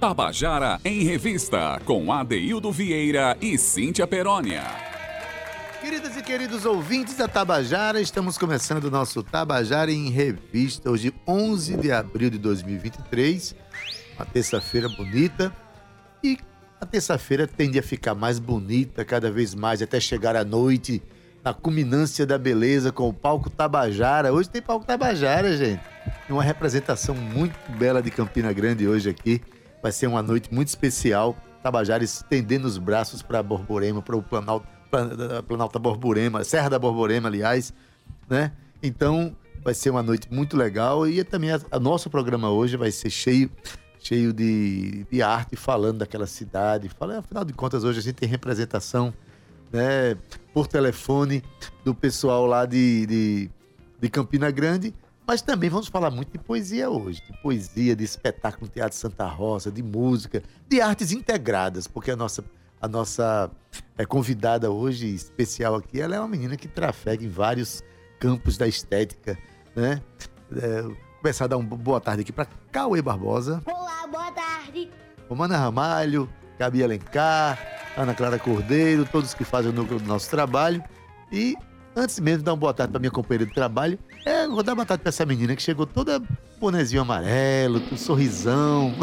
Tabajara em Revista, com Adeildo Vieira e Cíntia Perónia. Queridas e queridos ouvintes da Tabajara, estamos começando o nosso Tabajara em Revista, hoje 11 de abril de 2023, uma terça-feira bonita. E a terça-feira tende a ficar mais bonita cada vez mais, até chegar à noite, na culminância da beleza, com o palco Tabajara. Hoje tem palco Tabajara, gente. Uma representação muito bela de Campina Grande hoje aqui. Vai ser uma noite muito especial. Tabajara estendendo os braços para Borborema, para o Planalto, Planalto Borborema, Serra da Borborema, aliás, né? Então, vai ser uma noite muito legal e também a, a nosso programa hoje vai ser cheio cheio de, de arte falando daquela cidade. Fala, afinal de contas, hoje a gente tem representação né, por telefone do pessoal lá de, de, de Campina Grande mas também vamos falar muito de poesia hoje, de poesia, de espetáculo no Teatro Santa Rosa, de música, de artes integradas, porque a nossa, a nossa é, convidada hoje, especial aqui, ela é uma menina que trafega em vários campos da estética, né? É, começar a dar uma boa tarde aqui para Cauê Barbosa. Olá, boa tarde. Romana Ramalho, Gabi Alencar, Ana Clara Cordeiro, todos que fazem o núcleo do nosso trabalho. E antes mesmo de dar uma boa tarde para minha companheira de trabalho, é, vou dar batata pra essa menina que chegou toda bonezinho amarelo, com sorrisão.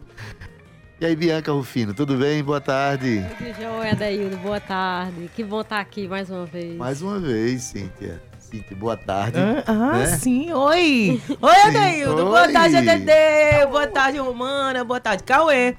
e aí, Bianca Rufino, tudo bem? Boa tarde. Oi, Adaildo, boa tarde. Que bom estar aqui mais uma vez. Mais uma vez, Cíntia. Cíntia, boa tarde. Ah, ah né? sim, oi. Oi, Adaildo. Boa tarde, ADD. Boa tarde, Romana. Boa tarde, Cauê.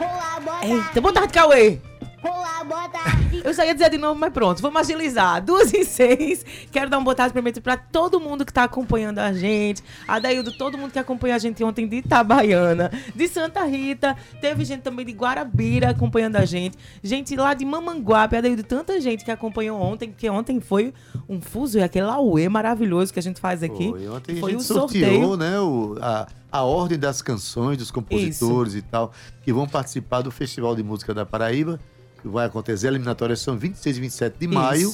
Olá, boa tarde. Eita, boa tarde, Cauê. Olá, boa tarde. Eu só ia dizer de novo, mas pronto, vamos agilizar. Duas e seis. Quero dar um boa tarde primeiro para todo mundo que está acompanhando a gente. A Daildo, todo mundo que acompanhou a gente ontem de Itabaiana, de Santa Rita. Teve gente também de Guarabira acompanhando a gente. Gente lá de Mamanguape. A Daildo, tanta gente que acompanhou ontem, porque ontem foi um fuso e aquele auê maravilhoso que a gente faz aqui. Foi, ontem foi a gente um sorteou, sorteio. né, o, a, a ordem das canções, dos compositores Isso. e tal, que vão participar do Festival de Música da Paraíba que vai acontecer. As eliminatórias são 26 e 27 de Isso. maio.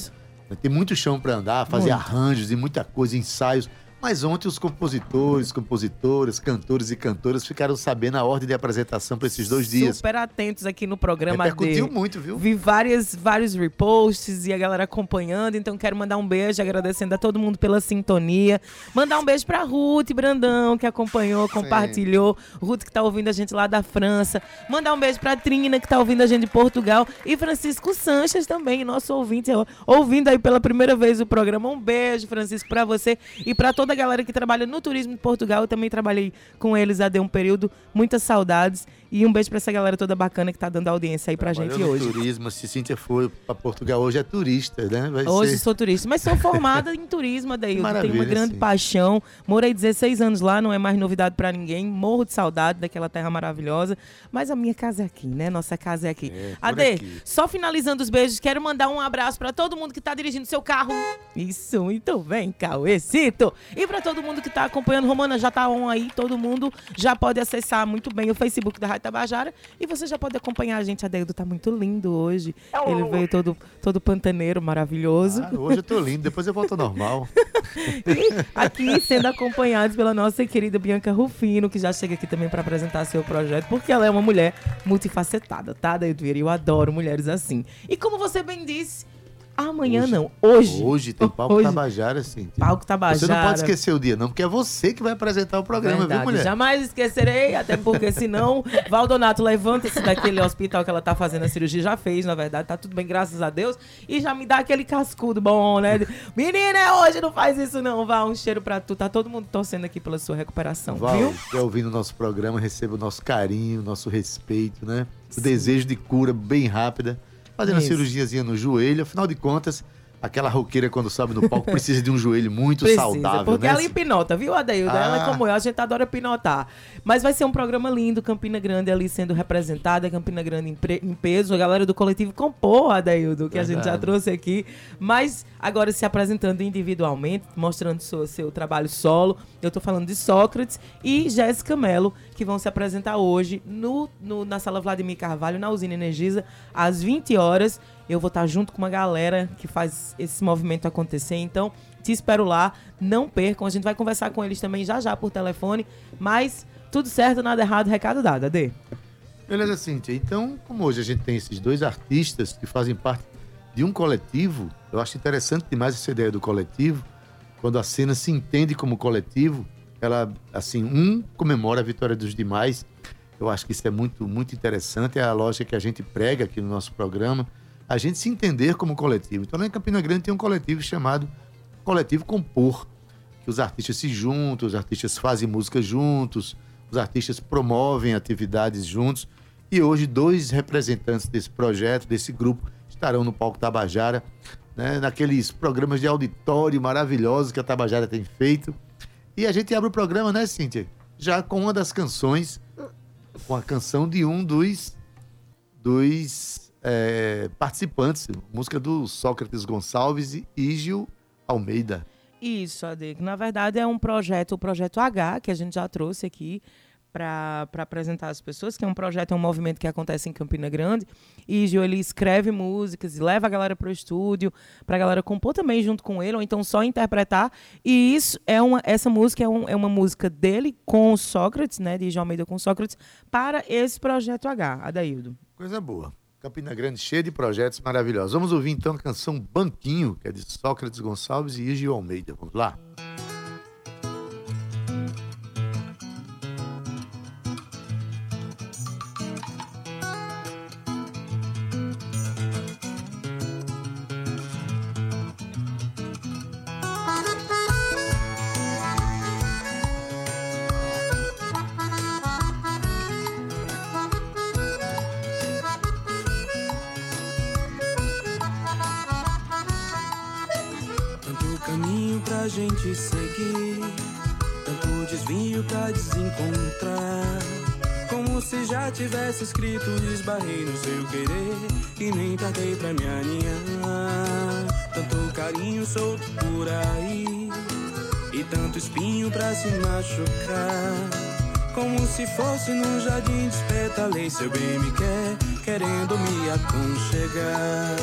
Tem muito chão para andar, fazer muito. arranjos e muita coisa, ensaios. Mas ontem os compositores, compositoras, cantores e cantoras ficaram sabendo a ordem de apresentação para esses dois dias. Super atentos aqui no programa Repercutiu dele. muito, viu? Vi várias, vários reposts e a galera acompanhando, então quero mandar um beijo, agradecendo a todo mundo pela sintonia. Mandar um beijo para Ruth Brandão, que acompanhou, compartilhou. Sim. Ruth que está ouvindo a gente lá da França. Mandar um beijo para Trina, que está ouvindo a gente de Portugal. E Francisco Sanches também, nosso ouvinte, ouvindo aí pela primeira vez o programa. Um beijo, Francisco, para você e para todo toda a galera que trabalha no turismo de Portugal. Eu também trabalhei com eles há um período. Muitas saudades. E um beijo para essa galera toda bacana que tá dando audiência aí pra Trabalhou gente hoje. turismo, se Cíntia for para Portugal hoje é turista, né? Vai hoje ser... sou turista, mas sou formada em turismo daí. Eu tenho uma grande sim. paixão. Morei 16 anos lá, não é mais novidade para ninguém. Morro de saudade daquela terra maravilhosa. Mas a minha casa é aqui, né? Nossa casa é aqui. É, Ade, aqui. só finalizando os beijos, quero mandar um abraço para todo mundo que tá dirigindo seu carro. Isso, muito bem, Cauêcito. E para todo mundo que tá acompanhando, Romana já tá on aí, todo mundo já pode acessar muito bem o Facebook da Rádio Tabajara. E você já pode acompanhar a gente. A Deildo tá muito lindo hoje. É Ele veio todo, todo pantaneiro, maravilhoso. Ah, hoje eu tô lindo, depois eu volto ao normal. e aqui sendo acompanhados pela nossa querida Bianca Rufino, que já chega aqui também para apresentar seu projeto, porque ela é uma mulher multifacetada, tá, Deildo Vieira? Eu adoro mulheres assim. E como você bem disse, Amanhã hoje, não, hoje. Hoje tem palco hoje. Tabajara, sim. Palco Tabajara. Você não pode esquecer o dia, não, porque é você que vai apresentar o programa, Verdade. viu, mulher? Jamais esquecerei, até porque senão, Valdonato, levanta-se daquele hospital que ela tá fazendo a cirurgia, já fez, na verdade, tá tudo bem, graças a Deus, e já me dá aquele cascudo bom, né? Menina, é hoje, não faz isso não, Val, um cheiro pra tu, tá todo mundo torcendo aqui pela sua recuperação, Val, viu? Val, ouvindo o nosso programa, receba o nosso carinho, o nosso respeito, né? O Sim. desejo de cura bem rápida fazendo Isso. a cirurgiazinha no joelho. Afinal de contas, Aquela roqueira, quando sobe no palco, precisa de um joelho muito precisa, saudável, porque né? ela hipnota, viu, Adeildo? Ah. Ela é como eu, a gente adora pinotar. Mas vai ser um programa lindo, Campina Grande ali sendo representada, Campina Grande em, em peso, a galera do coletivo compor, Adeildo, que Verdade. a gente já trouxe aqui. Mas agora se apresentando individualmente, mostrando seu, seu trabalho solo. Eu tô falando de Sócrates e Jéssica Mello, que vão se apresentar hoje no, no, na Sala Vladimir Carvalho, na Usina Energisa, às 20 horas. Eu vou estar junto com uma galera que faz esse movimento acontecer. Então, te espero lá. Não percam. A gente vai conversar com eles também já já por telefone. Mas Tudo certo, nada errado, recado dado, Ade. Beleza, Cíntia. Então, como hoje a gente tem esses dois artistas que fazem parte de um coletivo, eu acho interessante demais essa ideia do coletivo. Quando a cena se entende como coletivo, ela, assim, um comemora a vitória dos demais. Eu acho que isso é muito, muito interessante. É a lógica que a gente prega aqui no nosso programa. A gente se entender como coletivo. Então, lá em Campina Grande tem um coletivo chamado Coletivo Compor, que os artistas se juntam, os artistas fazem música juntos, os artistas promovem atividades juntos. E hoje, dois representantes desse projeto, desse grupo, estarão no palco Tabajara, né, naqueles programas de auditório maravilhosos que a Tabajara tem feito. E a gente abre o programa, né, Cíntia? Já com uma das canções, com a canção de um dos, dos é, participantes, música do Sócrates Gonçalves e Ígio Almeida. Isso, Ade. Na verdade, é um projeto, o Projeto H, que a gente já trouxe aqui para apresentar as pessoas, que é um projeto, é um movimento que acontece em Campina Grande. E Gil, ele escreve músicas e leva a galera para o estúdio, para a galera compor também junto com ele, ou então só interpretar. E isso é uma, essa música é, um, é uma música dele com Sócrates, né, de João Almeida com Sócrates, para esse projeto H, Adaildo. Coisa boa. Campina Grande cheia de projetos maravilhosos. Vamos ouvir então a canção Banquinho, que é de Sócrates Gonçalves e Gil Almeida. Vamos lá? Gente seguir, tanto desvio pra desencontrar. Como se já tivesse escrito, esbarrei no seu querer e nem tardei pra me aninhar. Tanto carinho solto por aí e tanto espinho pra se machucar. Como se fosse num jardim despetalei, seu bem me quer, querendo me aconchegar.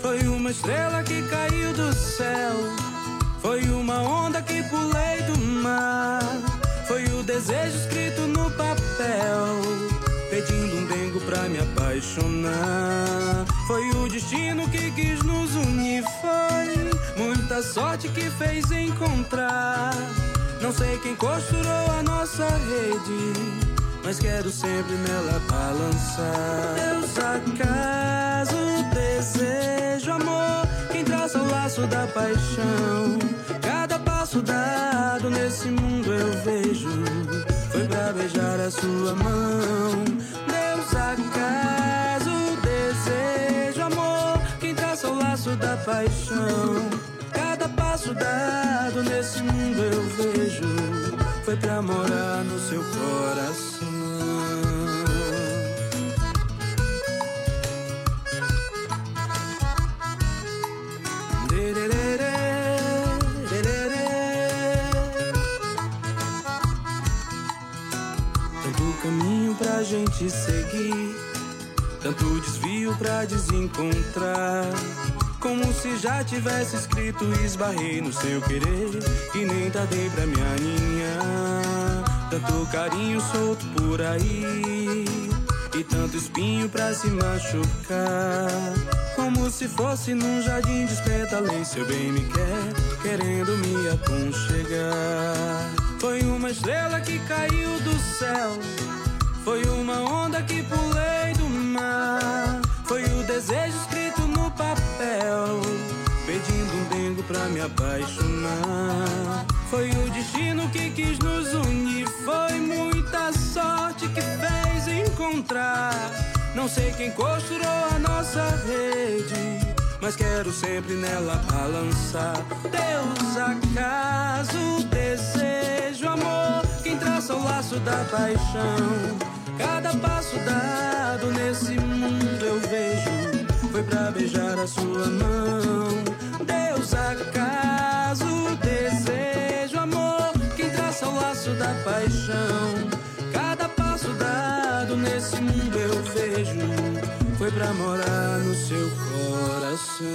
Foi uma estrela que caiu do céu uma onda que pulei do mar. Foi o desejo escrito no papel. Pedindo um dengo pra me apaixonar. Foi o destino que quis nos unir. Foi muita sorte que fez encontrar. Não sei quem costurou a nossa rede mas quero sempre nela balançar. Deus acaso, desejo, amor, quem traça o laço da paixão. Cada passo dado nesse mundo eu vejo, foi pra beijar a sua mão. Deus acaso, desejo, amor, quem traça o laço da paixão. Cada passo dado nesse mundo eu vejo, foi pra morar no seu coração. Gente seguir. Tanto desvio pra desencontrar. Como se já tivesse escrito, esbarrei no seu querer. E nem tardei pra me aninhar. Tanto carinho solto por aí. E tanto espinho pra se machucar. Como se fosse num jardim despetalei. Seu bem me quer, querendo me aconchegar. Foi uma estrela que caiu do céu foi uma onda que pulei do mar. Foi o desejo escrito no papel. Pedindo um dengo pra me apaixonar. Foi o destino que quis nos unir. Foi muita sorte que fez encontrar. Não sei quem costurou a nossa rede. Mas quero sempre nela balançar. Deus, acaso, desejo, amor. Quem traça o laço da paixão Cada passo dado nesse mundo eu vejo foi pra beijar a sua mão. Deus, acaso, desejo, amor, quem traça o laço da paixão. Cada passo dado nesse mundo eu vejo foi pra morar no seu coração.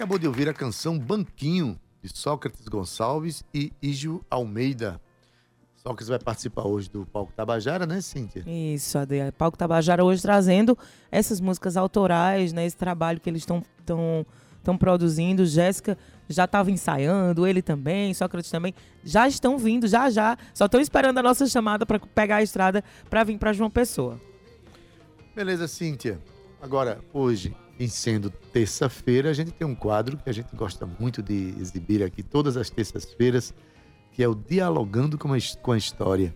Acabou de ouvir a canção Banquinho, de Sócrates Gonçalves e Ígio Almeida. Sócrates vai participar hoje do Palco Tabajara, né, Cíntia? Isso, Ade. Palco Tabajara hoje trazendo essas músicas autorais, né? Esse trabalho que eles estão tão, tão produzindo. Jéssica já estava ensaiando, ele também, Sócrates também. Já estão vindo, já já. Só estão esperando a nossa chamada para pegar a estrada para vir para João Pessoa. Beleza, Cíntia. Agora, hoje, em sendo terça-feira, a gente tem um quadro que a gente gosta muito de exibir aqui todas as terças-feiras, que é o Dialogando com a, com a História.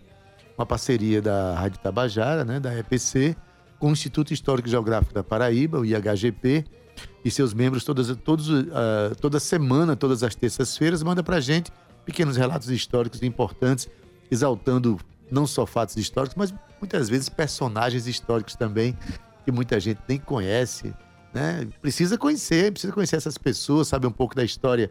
Uma parceria da Rádio Tabajara, né, da EPC, com o Instituto Histórico e Geográfico da Paraíba, o IHGP, e seus membros todas, todos, uh, toda semana, todas as terças-feiras, manda para a gente pequenos relatos históricos importantes, exaltando não só fatos históricos, mas muitas vezes personagens históricos também, que muita gente nem conhece, né? Precisa conhecer, precisa conhecer essas pessoas, saber um pouco da história.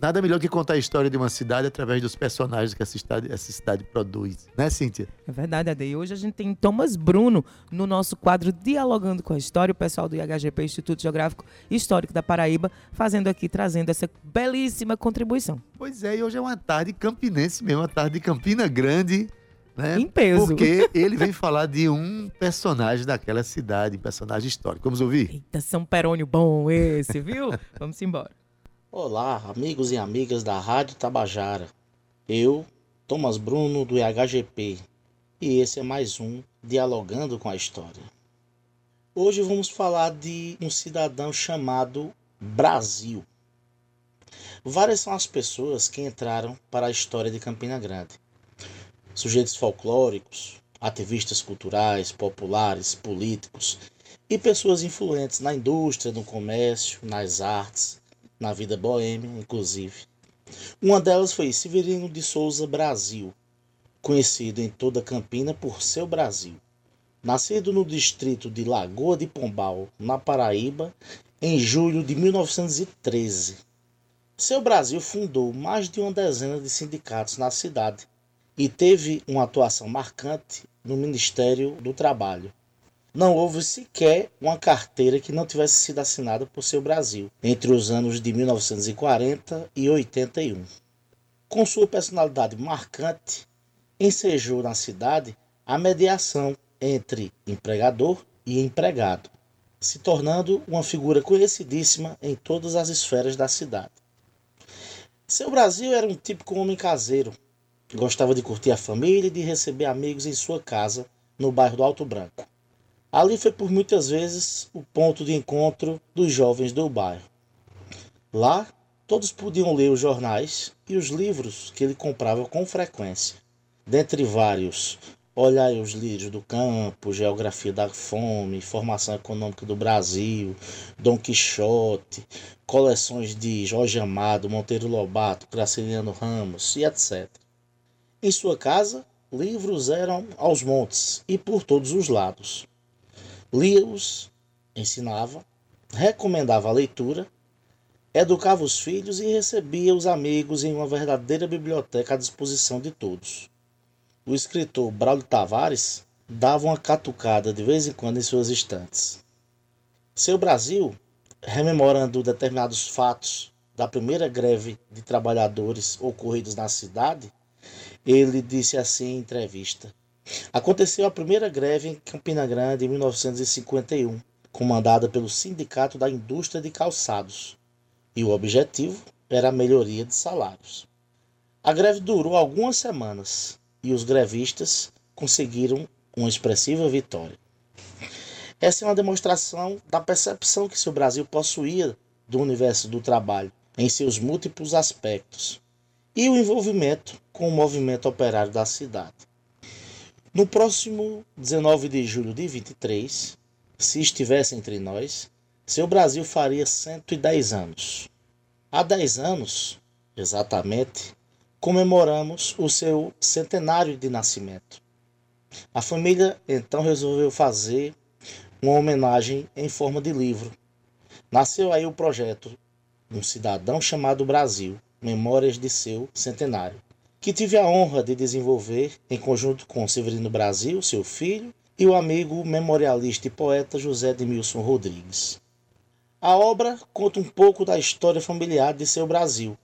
Nada melhor que contar a história de uma cidade através dos personagens que essa cidade, essa cidade produz, né, Cíntia? É verdade, Ade. E hoje a gente tem Thomas Bruno no nosso quadro Dialogando com a História, o pessoal do IHGP, Instituto Geográfico Histórico da Paraíba, fazendo aqui, trazendo essa belíssima contribuição. Pois é, e hoje é uma tarde campinense mesmo, uma tarde de Campina Grande, né? Em peso. Porque ele vem falar de um personagem daquela cidade, um personagem histórico. Vamos ouvir? Eita, São Perônio bom esse, viu? Vamos embora. Olá, amigos e amigas da Rádio Tabajara. Eu, Thomas Bruno, do IHGP, e esse é mais um Dialogando com a História. Hoje vamos falar de um cidadão chamado Brasil. Várias são as pessoas que entraram para a história de Campina Grande sujeitos folclóricos, ativistas culturais, populares, políticos e pessoas influentes na indústria, no comércio, nas artes, na vida boêmia, inclusive. Uma delas foi Severino de Souza Brasil, conhecido em toda Campina por seu Brasil. Nascido no distrito de Lagoa de Pombal, na Paraíba, em julho de 1913. Seu Brasil fundou mais de uma dezena de sindicatos na cidade e teve uma atuação marcante no Ministério do Trabalho. Não houve sequer uma carteira que não tivesse sido assinada por seu Brasil entre os anos de 1940 e 81. Com sua personalidade marcante, ensejou na cidade a mediação entre empregador e empregado, se tornando uma figura conhecidíssima em todas as esferas da cidade. Seu Brasil era um típico homem caseiro, Gostava de curtir a família e de receber amigos em sua casa, no bairro do Alto Branco. Ali foi por muitas vezes o ponto de encontro dos jovens do bairro. Lá, todos podiam ler os jornais e os livros que ele comprava com frequência. Dentre vários, olhai os livros do campo, Geografia da Fome, Formação Econômica do Brasil, Dom Quixote, coleções de Jorge Amado, Monteiro Lobato, Graciliano Ramos e etc. Em sua casa, livros eram aos montes e por todos os lados. Lia-os, ensinava, recomendava a leitura, educava os filhos e recebia os amigos em uma verdadeira biblioteca à disposição de todos. O escritor Braulio Tavares dava uma catucada de vez em quando em suas estantes. Seu Brasil, rememorando determinados fatos da primeira greve de trabalhadores ocorridos na cidade, ele disse assim em entrevista: Aconteceu a primeira greve em Campina Grande em 1951, comandada pelo Sindicato da Indústria de Calçados, e o objetivo era a melhoria de salários. A greve durou algumas semanas e os grevistas conseguiram uma expressiva vitória. Essa é uma demonstração da percepção que seu Brasil possuía do universo do trabalho em seus múltiplos aspectos, e o envolvimento com o movimento operário da cidade. No próximo 19 de julho de 23, se estivesse entre nós, seu Brasil faria 110 anos. Há 10 anos, exatamente, comemoramos o seu centenário de nascimento. A família então resolveu fazer uma homenagem em forma de livro. Nasceu aí o projeto Um Cidadão Chamado Brasil, Memórias de seu centenário, que tive a honra de desenvolver em conjunto com Severino Brasil, seu filho, e o amigo memorialista e poeta José Edmilson Rodrigues. A obra conta um pouco da história familiar de seu Brasil,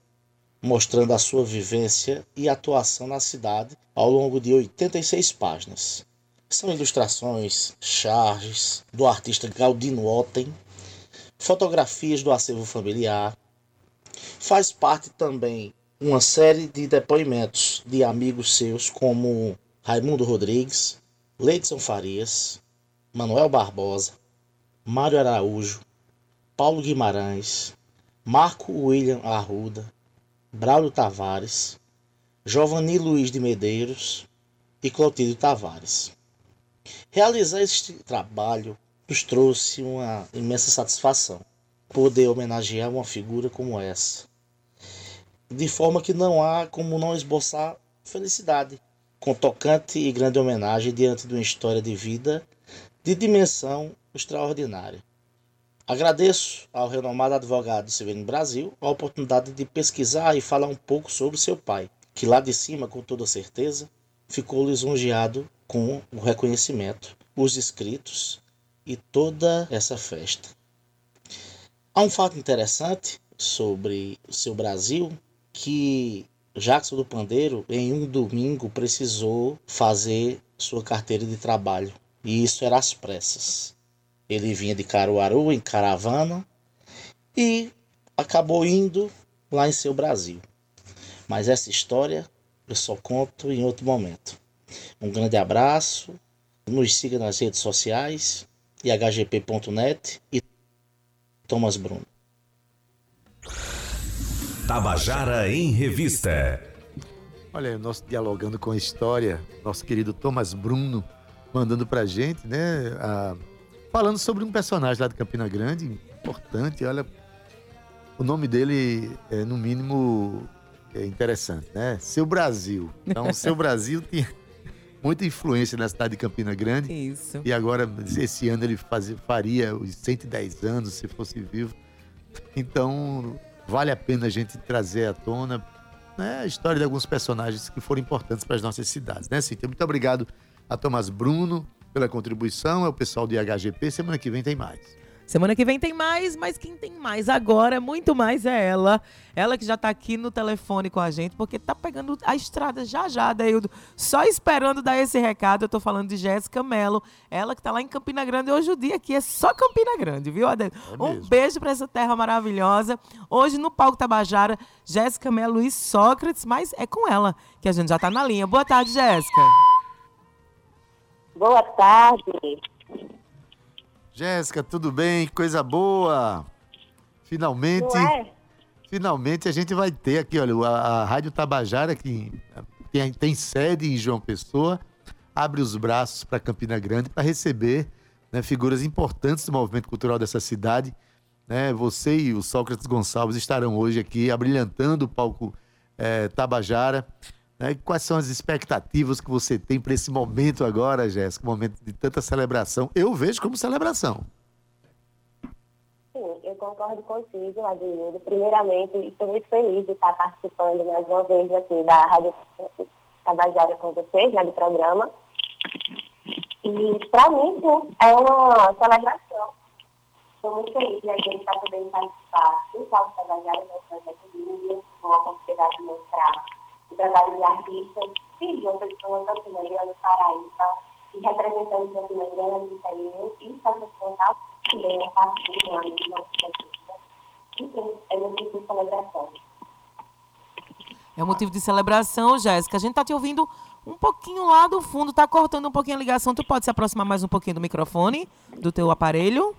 mostrando a sua vivência e atuação na cidade ao longo de 86 páginas. São ilustrações, charges do artista Galdino Otten, fotografias do acervo familiar. Faz parte também uma série de depoimentos de amigos seus como Raimundo Rodrigues, Leidson Farias, Manuel Barbosa, Mário Araújo, Paulo Guimarães, Marco William Arruda, Braulio Tavares, Giovanni Luiz de Medeiros e Clotilde Tavares. Realizar este trabalho nos trouxe uma imensa satisfação poder homenagear uma figura como essa, de forma que não há como não esboçar felicidade com tocante e grande homenagem diante de uma história de vida de dimensão extraordinária. Agradeço ao renomado advogado Severino Brasil a oportunidade de pesquisar e falar um pouco sobre seu pai, que lá de cima, com toda certeza, ficou lisonjeado com o reconhecimento, os escritos e toda essa festa. Há um fato interessante sobre o seu Brasil que Jackson do Pandeiro, em um domingo, precisou fazer sua carteira de trabalho. E isso era às pressas. Ele vinha de Caruaru em caravana e acabou indo lá em seu Brasil. Mas essa história eu só conto em outro momento. Um grande abraço, nos siga nas redes sociais, ihgp.net e Thomas Bruno. Tabajara em Revista. Olha, nosso dialogando com a história, nosso querido Thomas Bruno mandando pra gente, né? A, falando sobre um personagem lá de Campina Grande, importante, olha. O nome dele é, no mínimo, é interessante, né? Seu Brasil. Então, Seu Brasil tinha muita influência na cidade de Campina Grande. Isso. E agora, esse ano, ele faz, faria os 110 anos, se fosse vivo. Então, vale a pena a gente trazer à tona né, a história de alguns personagens que foram importantes para as nossas cidades, né, Cíntia? Muito obrigado a Tomás Bruno pela contribuição, é o pessoal do IHGP. Semana que vem tem mais. Semana que vem tem mais, mas quem tem mais agora, muito mais, é ela. Ela que já tá aqui no telefone com a gente, porque tá pegando a estrada já já, Daildo. Só esperando dar esse recado. Eu tô falando de Jéssica Mello. Ela que tá lá em Campina Grande. Hoje o dia aqui é só Campina Grande, viu, Adelio? É um beijo para essa terra maravilhosa. Hoje no Palco Tabajara, Jéssica Mello e Sócrates, mas é com ela que a gente já tá na linha. Boa tarde, Jéssica. Boa tarde. Jéssica, tudo bem? Coisa boa. Finalmente. É? Finalmente a gente vai ter aqui, olha, a, a Rádio Tabajara, que tem, tem, sede em João Pessoa, abre os braços para Campina Grande para receber né, figuras importantes do movimento cultural dessa cidade. Né? Você e o Sócrates Gonçalves estarão hoje aqui abrilhantando o palco é, Tabajara. Né? Quais são as expectativas que você tem para esse momento agora, Jéssica? Momento de tanta celebração. Eu vejo como celebração. Sim, eu concordo contigo, Adildo. Primeiramente, estou muito feliz de estar participando mais uma vez aqui da Rádio Tabajara com vocês, né, do programa. E, para mim, sim, é uma celebração. Estou muito feliz de a gente estar podendo participar do Salto Tabajara, do projeto Líder, com a mostrar o trabalho de artistas outras pessoas da Grande, Paraíba, e representando Campina Grande, interior e São Paulo, também a partir do ano de nossa Enfim, é motivo de celebração. É motivo de celebração, Jéssica. A gente está te ouvindo um pouquinho lá do fundo, está cortando um pouquinho a ligação. Tu pode se aproximar mais um pouquinho do microfone, do teu aparelho?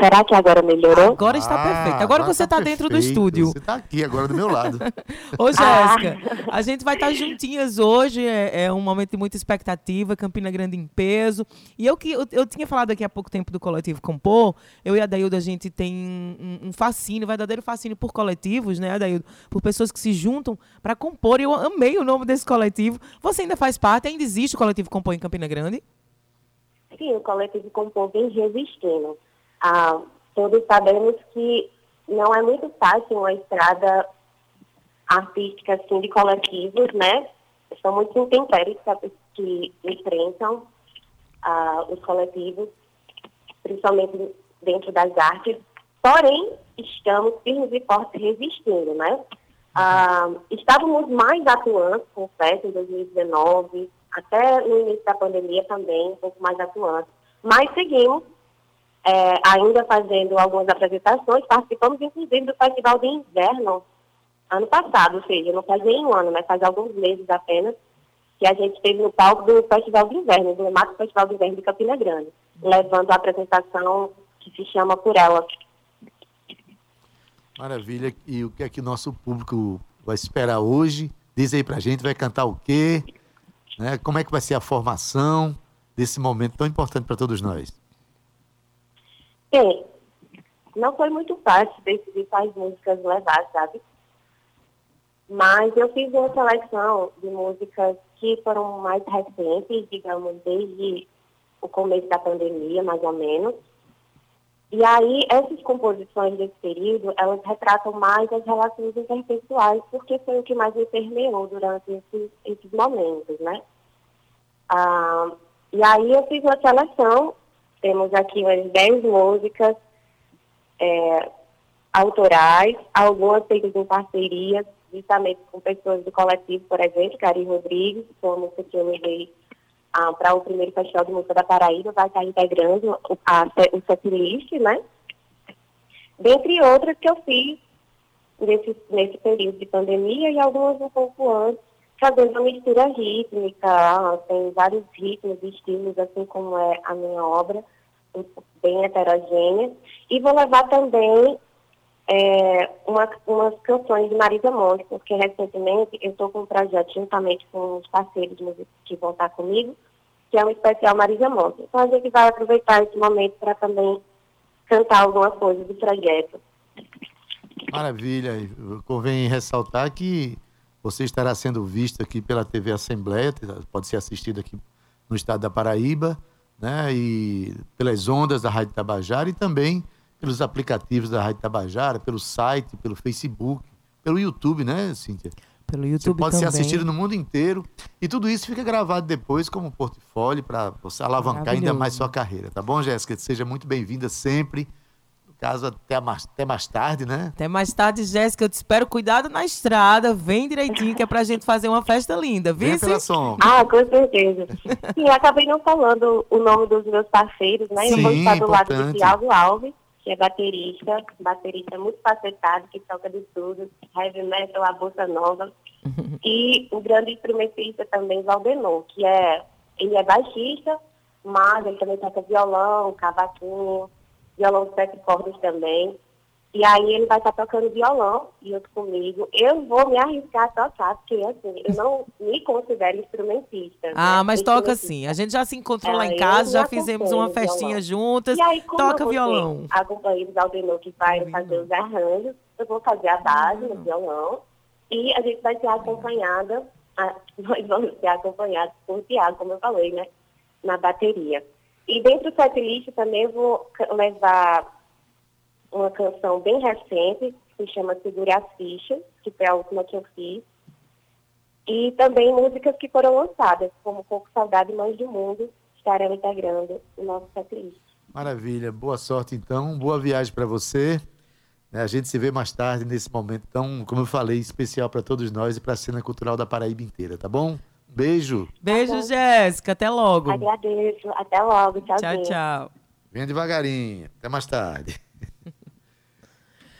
Será que agora melhorou? Agora está ah, perfeito. Agora, agora você está tá dentro do estúdio. Você está aqui agora do meu lado. Ô, Jéssica, ah. a gente vai estar tá juntinhas hoje. É, é, um momento de muita expectativa. Campina Grande em peso. E eu que eu, eu, tinha falado aqui há pouco tempo do coletivo Compor. Eu e a Daildo, a gente tem um, um fascínio, um verdadeiro fascínio por coletivos, né, Daildo? Por pessoas que se juntam para compor. E eu amei o nome desse coletivo. Você ainda faz parte? Ainda existe o coletivo Compor em Campina Grande? Sim, o coletivo Compor vem resistindo. Ah, todos sabemos que não é muito fácil uma estrada artística assim, de coletivos, né? São muitos intempéries que enfrentam ah, os coletivos, principalmente dentro das artes, porém, estamos firmes e fortes resistindo, né? Ah, estávamos mais atuantes, confesso, em 2019, até no início da pandemia também, um pouco mais atuantes, mas seguimos é, ainda fazendo algumas apresentações, participamos inclusive do Festival de Inverno ano passado, ou seja, não faz nem um ano, mas faz alguns meses apenas, que a gente esteve no palco do Festival de Inverno, do emblemático Festival de Inverno de Campina Grande, levando a apresentação que se chama Por Ela. Maravilha. E o que é que nosso público vai esperar hoje? Diz aí pra gente, vai cantar o quê? Né? Como é que vai ser a formação desse momento tão importante para todos nós? Bem, não foi muito fácil decidir quais músicas levar, sabe? Mas eu fiz uma seleção de músicas que foram mais recentes, digamos, desde o começo da pandemia, mais ou menos. E aí, essas composições desse período, elas retratam mais as relações interpessoais, porque foi o que mais me permeou durante esses, esses momentos, né? Ah, e aí eu fiz uma seleção, temos aqui umas 10 músicas é, autorais, algumas feitas em parcerias, justamente com pessoas do coletivo, por exemplo, Cari Rodrigues, que foi uma música que eu levei ah, para o primeiro Festival de Música da Paraíba, vai estar integrando o, a, o setlist, né? Dentre outras que eu fiz nesse, nesse período de pandemia e algumas um pouco antes, fazendo uma mistura rítmica, tem vários ritmos e estilos, assim como é a minha obra, bem heterogênea. E vou levar também é, uma, umas canções de Marisa Monte, porque recentemente eu estou com um projeto juntamente com os parceiros que vão estar comigo, que é um especial Marisa Monte. Então a gente vai aproveitar esse momento para também cantar alguma coisa do projeto. Maravilha. Convém ressaltar que você estará sendo visto aqui pela TV Assembleia, pode ser assistido aqui no estado da Paraíba, né? E pelas ondas da Rádio Tabajara e também pelos aplicativos da Rádio Tabajara, pelo site, pelo Facebook, pelo YouTube, né, Cíntia? Pelo YouTube Você pode também. ser assistido no mundo inteiro. E tudo isso fica gravado depois como portfólio para você alavancar ainda mais sua carreira, tá bom, Jéssica? Seja muito bem-vinda sempre. Caso, até mais, até mais tarde, né? Até mais tarde, Jéssica. Eu te espero. Cuidado na estrada. Vem direitinho, que é pra gente fazer uma festa linda, viu? pela sombra. Ah, com certeza. Sim, eu acabei não falando o nome dos meus parceiros, né? Sim, eu vou estar do importante. lado de Thiago Alves que é baterista, baterista muito facetado, que toca de tudo, heavy metal, a bolsa nova. e o grande instrumentista também, Valdenor, que é, ele é baixista, mas ele também toca violão, cavaquinho, violão de sete cordas também. E aí ele vai estar tocando violão junto comigo. Eu vou me arriscar a tocar, porque assim, eu não me considero instrumentista. Ah, né? mas toca sim. A gente já se encontrou É, lá em eu casa, já fizemos uma festinha violão. juntas. E aí, como Toca violão. a companhia do Aldenor que vai fazer os arranjos, eu vou fazer a base no violão e a gente vai ser acompanhada, a- nós vamos ser acompanhados por Tiago, como eu falei, né, na bateria. E dentro do setlist também vou levar uma canção bem recente, que se chama Segure as Fichas, que foi a última que eu fiz. E também músicas que foram lançadas, como Pouco Saudade e Mães do Mundo, estarão integrando o nosso setlist. Maravilha. Boa sorte, então. Boa viagem para você. Né, A gente se vê mais tarde nesse momento tão, como eu falei, especial para todos nós e para a cena cultural da Paraíba inteira, tá bom? Beijo. Beijo, Jéssica. Até logo. Agradeço. Até logo. Tchau, tchau. Venha devagarinho. Até mais tarde.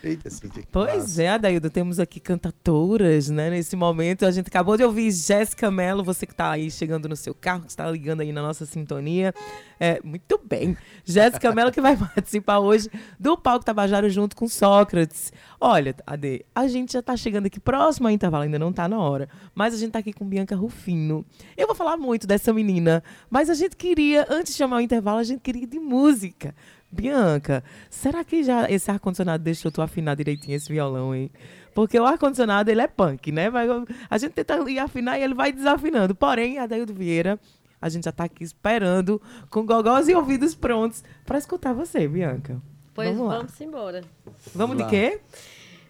Eita, Cíntia, que Pois massa. é, Adaildo, temos aqui cantatoras, né? Nesse momento, a gente acabou de ouvir Jéssica Mello, você que está aí chegando no seu carro, que está ligando aí na nossa sintonia. É, muito bem. Jéssica Mello que vai participar hoje do Palco Tabajaro junto com Sócrates. Olha, Ade, a gente já está chegando aqui próximo ao intervalo, ainda não está na hora, mas a gente está aqui com Bianca Rufino. Eu vou falar muito dessa menina, mas a gente queria, antes de chamar o intervalo, a gente queria ir de música. Bianca, será que já esse ar-condicionado deixou tu afinar direitinho esse violão, hein? Porque o ar-condicionado, ele é punk, né? Vai- a gente tenta ir afinar e ele vai desafinando. Porém, Adaildo Vieira, a gente já tá aqui esperando, com gogós e ouvidos prontos para escutar você, Bianca. Pois Vamos lá. vamos embora. Vamos de quê?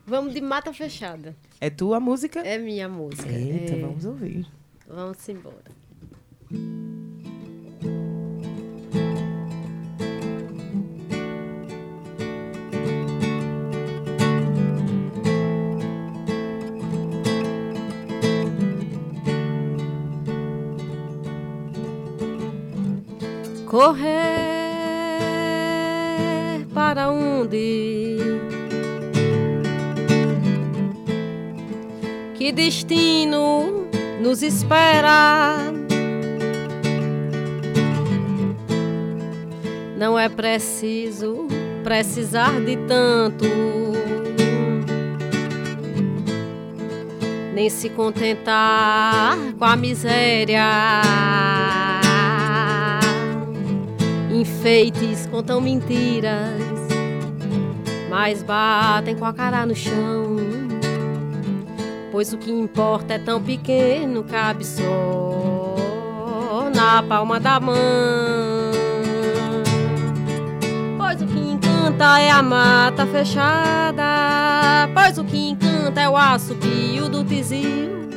Vamos de Mata Fechada. É tua música? É minha música. Eita, É, vamos ouvir. Vamos embora. Correr para onde? Que destino nos espera? Não é preciso precisar de tanto, nem se contentar com a miséria. Enfeites contam mentiras, mas batem com a cara no chão. Pois o que importa é tão pequeno, cabe só na palma da mão. Pois o que encanta é a mata fechada. Pois o que encanta é o assobio do tizil.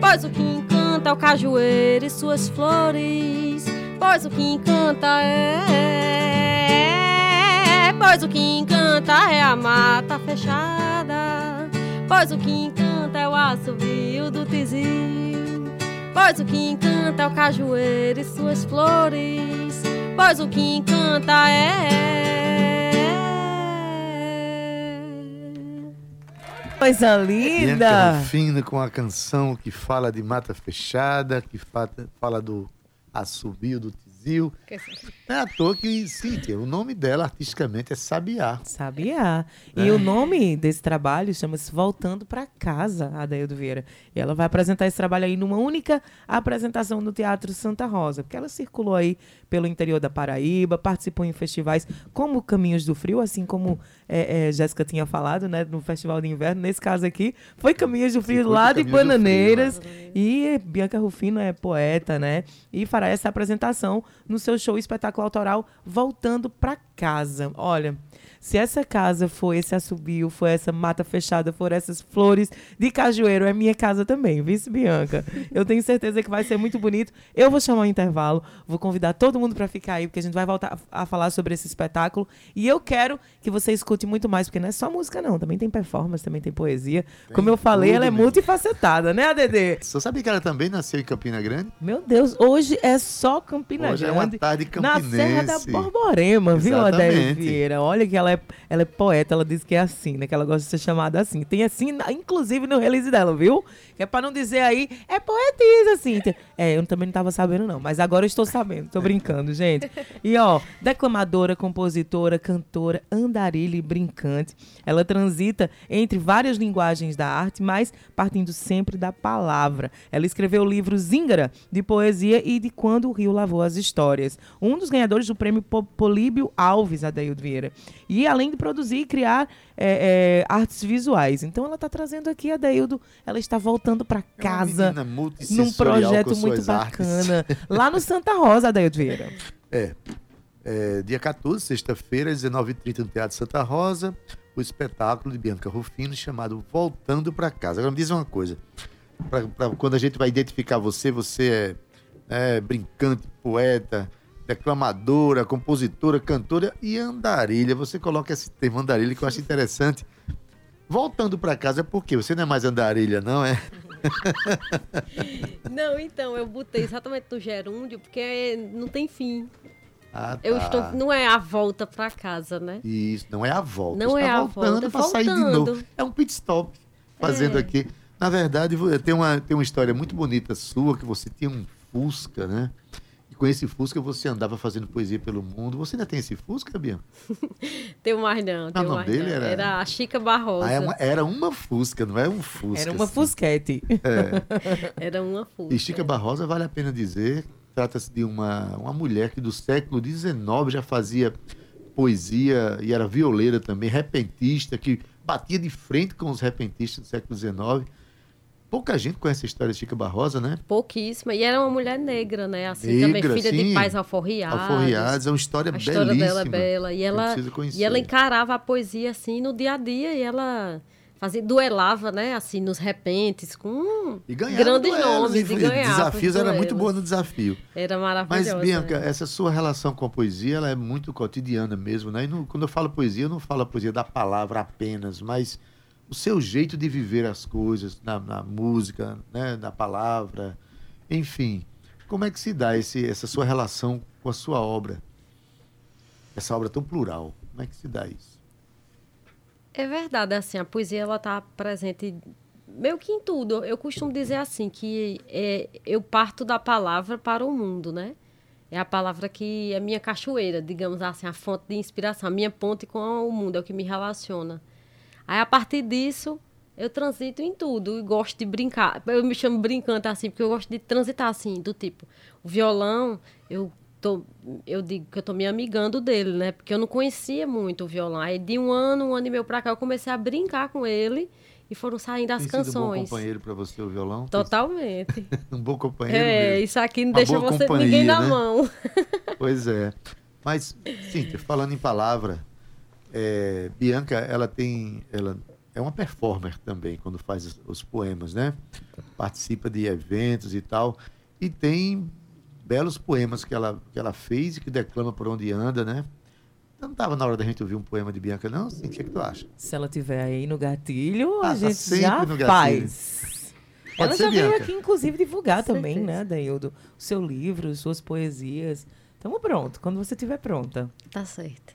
Pois o que encanta é o cajueiro e suas flores. Pois o que encanta é. Pois o que encanta é a mata fechada. Pois o que encanta é o assobio do tizil. Pois o que encanta é o cajueiro e suas flores. Pois o que encanta é. Coisa linda! Fina com a canção que fala de mata fechada, que fala do assobio do Brasil. Não é à toa que, Cíntia, o nome dela artisticamente é Sabiá. Sabiá. É. E o nome desse trabalho chama-se Voltando para Casa, Adaildo Vieira. E ela vai apresentar esse trabalho aí numa única apresentação no Teatro Santa Rosa, porque ela circulou aí pelo interior da Paraíba, participou em festivais como Caminhos do Frio, assim como é, é, Jéssica tinha falado, né, no Festival de Inverno. Nesse caso aqui, foi Caminhos do Frio lá de Bananeiras. Frio, né? E Bianca Rufino é poeta, né? E fará essa apresentação no seu show espetáculo autoral Voltando para Casa. Olha, se essa casa for esse assobio, for essa mata fechada, for essas flores de cajueiro, é minha casa também, vice Bianca. Eu tenho certeza que vai ser muito bonito. Eu vou chamar o um intervalo, vou convidar todo mundo para ficar aí, porque a gente vai voltar a falar sobre esse espetáculo. E eu quero que você escute muito mais, porque não é só música, não. Também tem performance, também tem poesia. Tem Como eu falei, ela é mesmo. multifacetada, né, ADD? Você sabia que ela também nasceu em Campina Grande? Meu Deus, hoje é só Campina hoje Grande. Hoje é uma tarde campinense. Na Serra da Borborema, viu, Adélio Vieira? Olha que ela é, ela é poeta, ela diz que é assim, né? Que ela gosta de ser chamada assim. Tem assim, inclusive no release dela, viu? Que é pra não dizer aí, é poetisa, Cíntia. É, eu também não tava sabendo, não. Mas agora eu estou sabendo. Tô brincando, gente. E, ó, declamadora, compositora, cantora, andarilha e brincante. Ela transita entre várias linguagens da arte, mas partindo sempre da palavra. Ela escreveu o livro Zingara, de poesia e de Quando o Rio Lavou as Histórias. Um dos ganhadores do prêmio Políbio Alves, Adaildo Vieira. E além de produzir e criar é, é, artes visuais. Então ela está trazendo aqui a Deildo, ela está voltando para é casa é num projeto muito bacana. Artes. Lá no Santa Rosa, Adeildo Vieira. É, é dia 14, sexta-feira, 19h30, no Teatro Santa Rosa, o espetáculo de Bianca Rufino chamado Voltando para Casa. Agora me diz uma coisa, pra, pra, quando a gente vai identificar você, você é, é brincante, poeta, declamadora, compositora, cantora e andarilha. Você coloca esse termo andarilha que eu acho interessante. Voltando para casa, por quê? Você não é mais andarilha, não é? não, então, eu botei exatamente no gerúndio porque não tem fim. Ah, tá. Eu estou, não é a volta para casa, né? Isso, não é a volta. Não é a voltando para sair de novo. É um pit stop fazendo é. aqui. Na verdade, tem uma, tem uma história muito bonita sua que você tinha um Fusca, né? E com esse Fusca você andava fazendo poesia pelo mundo. Você ainda tem esse Fusca, Bia? tem mais não. Tem o nome dele não. era... Era a Chica Barrosa. Ah, era, é uma, era, uma, Fusca, não é um Fusca. Era uma assim. Fusquete. É. era uma Fusca. E Chica Barrosa, vale a pena dizer, trata-se de uma, uma mulher que do século XIX já fazia poesia e era violeira também, repentista, que batia de frente com os repentistas do século XIX Pouca gente conhece a história de Chica Barrosa, né? Pouquíssima. E era uma mulher negra, né? Assim, negra, também filha sim. de pais alforriados. Alforriados, é uma história belíssima. A história dela é bela. E ela, e ela encarava a poesia, assim, no dia a dia. E ela fazia, duelava, né? Assim, nos repentes, com grandes duelos, nomes. E, e ganhava desafios, era muito boa no desafio. Era maravilhosa. Mas, Bianca, né? essa sua relação com a poesia, ela é muito cotidiana mesmo, né? E quando eu falo poesia, eu não falo a poesia da palavra apenas, mas o seu jeito de viver as coisas na, na música, né, na palavra, enfim. Como é que se dá esse, essa sua relação com a sua obra? Essa obra tão plural. Como é que se dá isso? É verdade, assim, a poesia ela está presente meio que em tudo. Eu costumo dizer assim que é, eu parto da palavra para o mundo, né? É a palavra que é minha cachoeira, digamos assim, a fonte de inspiração, a minha ponte com o mundo, é o que me relaciona. Aí, a partir disso, eu transito em tudo e gosto de brincar. Eu me chamo brincante assim, porque eu gosto de transitar assim, do tipo, o violão, eu tô, eu digo que eu tô me amigando dele, né? Porque eu não conhecia muito o violão. Aí de um ano, um ano e meio pra cá, eu comecei a brincar com ele e foram saindo as Tem canções. Sido um bom companheiro para você o violão? Totalmente. um bom companheiro. É, mesmo. isso aqui não Uma deixa você ninguém na né? mão. pois é. Mas, Cíntia, falando em palavra, é, Bianca, ela tem. Ela é uma performer também quando faz os, os poemas, né? Participa de eventos e tal. E tem belos poemas que ela, que ela fez e que declama por onde anda, né? Não estava na hora da gente ouvir um poema de Bianca, não? O que, é que tu acha? Se ela tiver aí no gatilho, ah, a gente tá já faz. Pode ela já Bianca. veio aqui, inclusive, divulgar Com também, certeza. né, Daildo? O seu livro, suas poesias. Estamos pronto, quando você estiver pronta. Tá certo.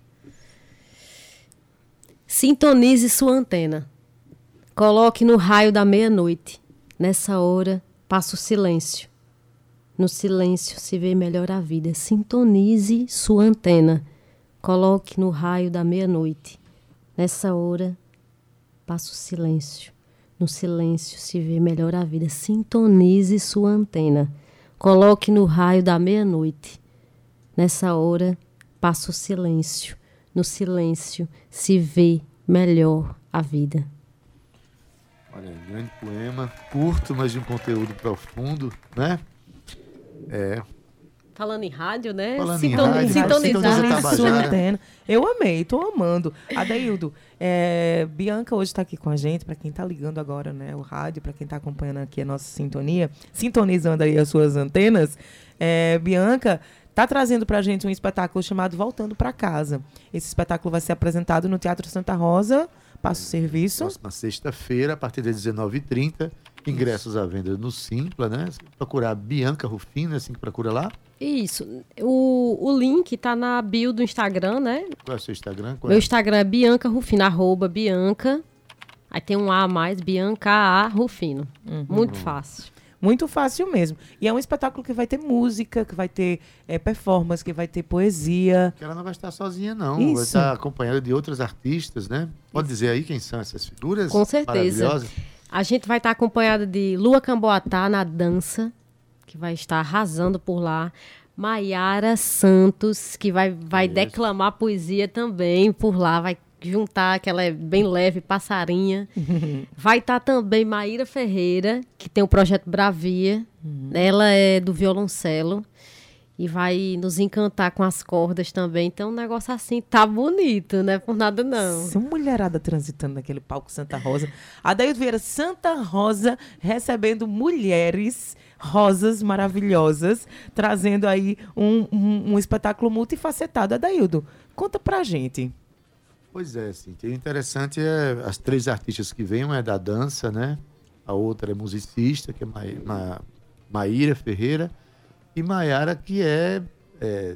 Sintonize sua antena. Coloque no raio da meia-noite. Nessa hora, passa o silêncio. No silêncio se vê melhor a vida. Sintonize sua antena. Coloque no raio da meia-noite. Nessa hora, passa o silêncio. No silêncio se vê melhor a vida. Sintonize sua antena. Coloque no raio da meia-noite. Nessa hora, passa o silêncio. No silêncio se vê melhor a vida. Olha, grande poema, curto, mas de um conteúdo profundo, né? É. Falando em rádio, né? Falando em rádio, sintonizar. sua antena. Eu amei, tô amando. Adaildo, é, Bianca hoje está aqui com a gente, para quem está ligando agora, né? O rádio, para quem está acompanhando aqui a nossa sintonia, sintonizando aí as suas antenas. É, Bianca está trazendo para a gente um espetáculo chamado Voltando para Casa. Esse espetáculo vai ser apresentado no Teatro Santa Rosa, Passo Serviço. Próxima sexta-feira, a partir das 19h30. Ingressos à venda no Simpla, né? Procurar Bianca Rufino, assim que procura lá. Isso. O, o link tá na bio do Instagram, né? Qual é o seu Instagram? Qual Meu é? Instagram é Bianca Rufino, arroba Bianca. Aí tem um A a mais, Bianca A Rufino. Uhum. Muito fácil. Muito fácil mesmo. E é um espetáculo que vai ter música, que vai ter é, performance, que vai ter poesia. Que ela não vai estar sozinha, não. Isso. Vai estar acompanhada de outros artistas, né? Pode Isso. dizer aí quem são essas figuras? Com certeza. A gente vai estar acompanhada de Lua Camboatá na dança, que vai estar arrasando por lá. Maiara Santos, que vai, vai declamar poesia também por lá, vai juntar, que ela é bem leve, passarinha. vai estar também Maíra Ferreira, que tem o projeto Bravia. Uhum. Ela é do violoncelo e vai nos encantar com as cordas também. Então, um negócio assim tá bonito, não é por nada não. Uma mulherada transitando naquele palco Santa Rosa. A Daildo Vieira Santa Rosa recebendo mulheres rosas maravilhosas, trazendo aí um, um, um espetáculo multifacetado. Adaildo, conta pra gente. Pois é, sim. O interessante é as três artistas que vêm, uma é da dança, né? A outra é musicista, que é Ma Ma Maíra Ferreira e Maiara, que é, é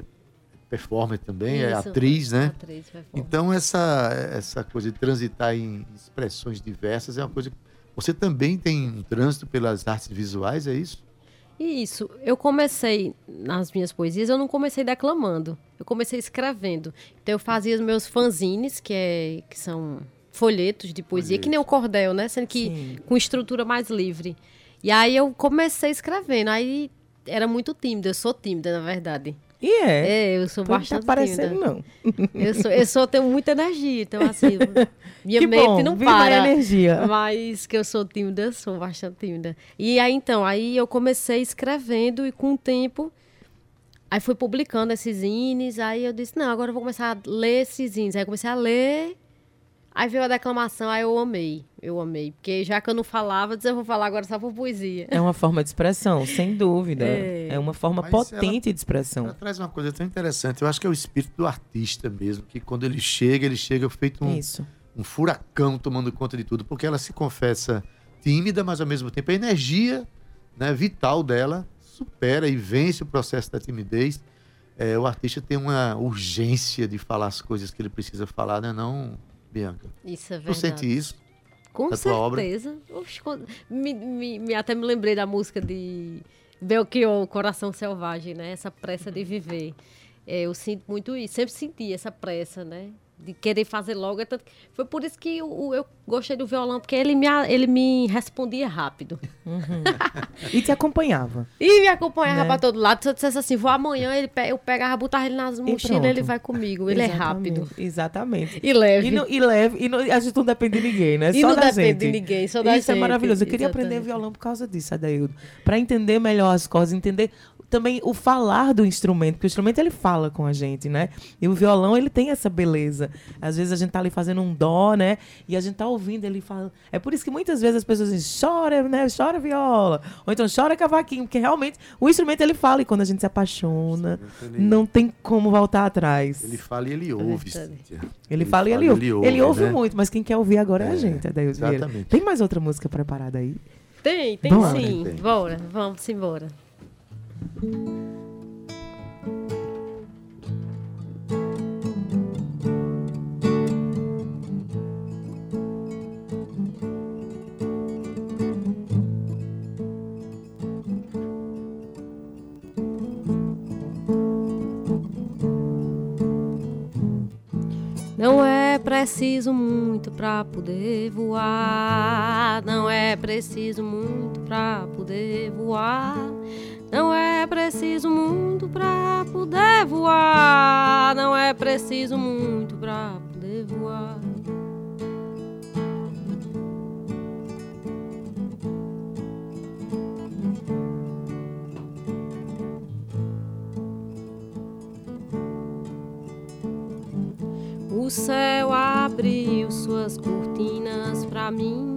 performer também, é Isso, é atriz, né? Atriz, então, essa, essa coisa de transitar em expressões diversas é uma coisa. Você também tem um trânsito pelas artes visuais, é isso? Isso. Eu comecei nas minhas poesias, eu não comecei declamando, eu comecei escrevendo. Então, eu fazia os meus fanzines, que, é, que são folhetos de poesia, que nem o cordel, né? Sendo que Sim. com estrutura mais livre. E aí eu comecei escrevendo. Aí era muito tímida, eu sou tímida, na verdade. E é? É, eu sou bastante tá parecendo, tímida. não. Eu sou, eu sou, tenho muita energia, então assim, minha que mente bom, não para. Energia. Mas que eu sou tímida, eu sou bastante tímida. E aí, então, aí eu comecei escrevendo e com o tempo, aí fui publicando esses zines, aí eu disse, não, agora eu vou começar a ler esses zines. Aí eu comecei a ler Aí veio a declamação, aí eu amei. Eu amei. Porque já que eu não falava, eu vou falar agora só por poesia. É uma forma de expressão, sem dúvida. É, é uma forma Mas potente ela, de expressão. Ela traz uma coisa tão interessante. Eu acho que é o espírito do artista mesmo, que quando ele chega, ele chega feito um, Isso. um furacão tomando conta de tudo. Porque ela se confessa tímida, mas ao mesmo tempo a energia né, vital dela supera e vence o processo da timidez. é, o artista tem uma urgência de falar as coisas que ele precisa falar, não é não, Bianca? Isso é verdade. Tu sente isso? Com certeza. Oxe, me, me, me, até me lembrei da música de Belchior, Coração Selvagem, né? Essa pressa de viver. É, eu sinto muito isso, sempre senti essa pressa, né? De querer fazer logo. É foi por isso que eu, eu, gostei do violão, porque ele me, ele me respondia rápido. Uhum. e te acompanhava. E me acompanhava né? para todo lado. Se eu dissesse assim, vou amanhã, ele, eu pegava, botava ele nas mochilas, ele vai comigo. Ele Exatamente. é rápido. Exatamente. E leve. E, não, e leve. E não, a gente não depende de ninguém, né? E só não da depende gente. de ninguém, só da Isso é gente. é maravilhoso. Eu queria Exatamente. aprender violão por causa disso, Adaildo. Para entender melhor as coisas, entender também o falar do instrumento, porque o instrumento ele fala com a gente, né? E o violão ele tem essa beleza. Às vezes a gente tá ali fazendo um dó, né? E a gente tá ouvindo ele falando. É por isso que muitas vezes as pessoas dizem, chora, né? Chora viola. Ou então chora cavaquinho, porque realmente o instrumento ele fala e quando a gente se apaixona, ele... não tem como voltar atrás. Ele fala e ele ouve. ele, ele, fala e ele ouve. Ele ouve, ele ouve né? muito, mas quem quer ouvir agora é, é a gente, é Exatamente. Tem mais outra música preparada aí? Tem, tem Bora. sim. Tem. Bora, vamos embora. Não é preciso muito para poder voar. Não é preciso muito para poder voar. Não é preciso muito pra poder voar. Não é preciso muito pra poder voar. O céu abriu suas cortinas pra mim.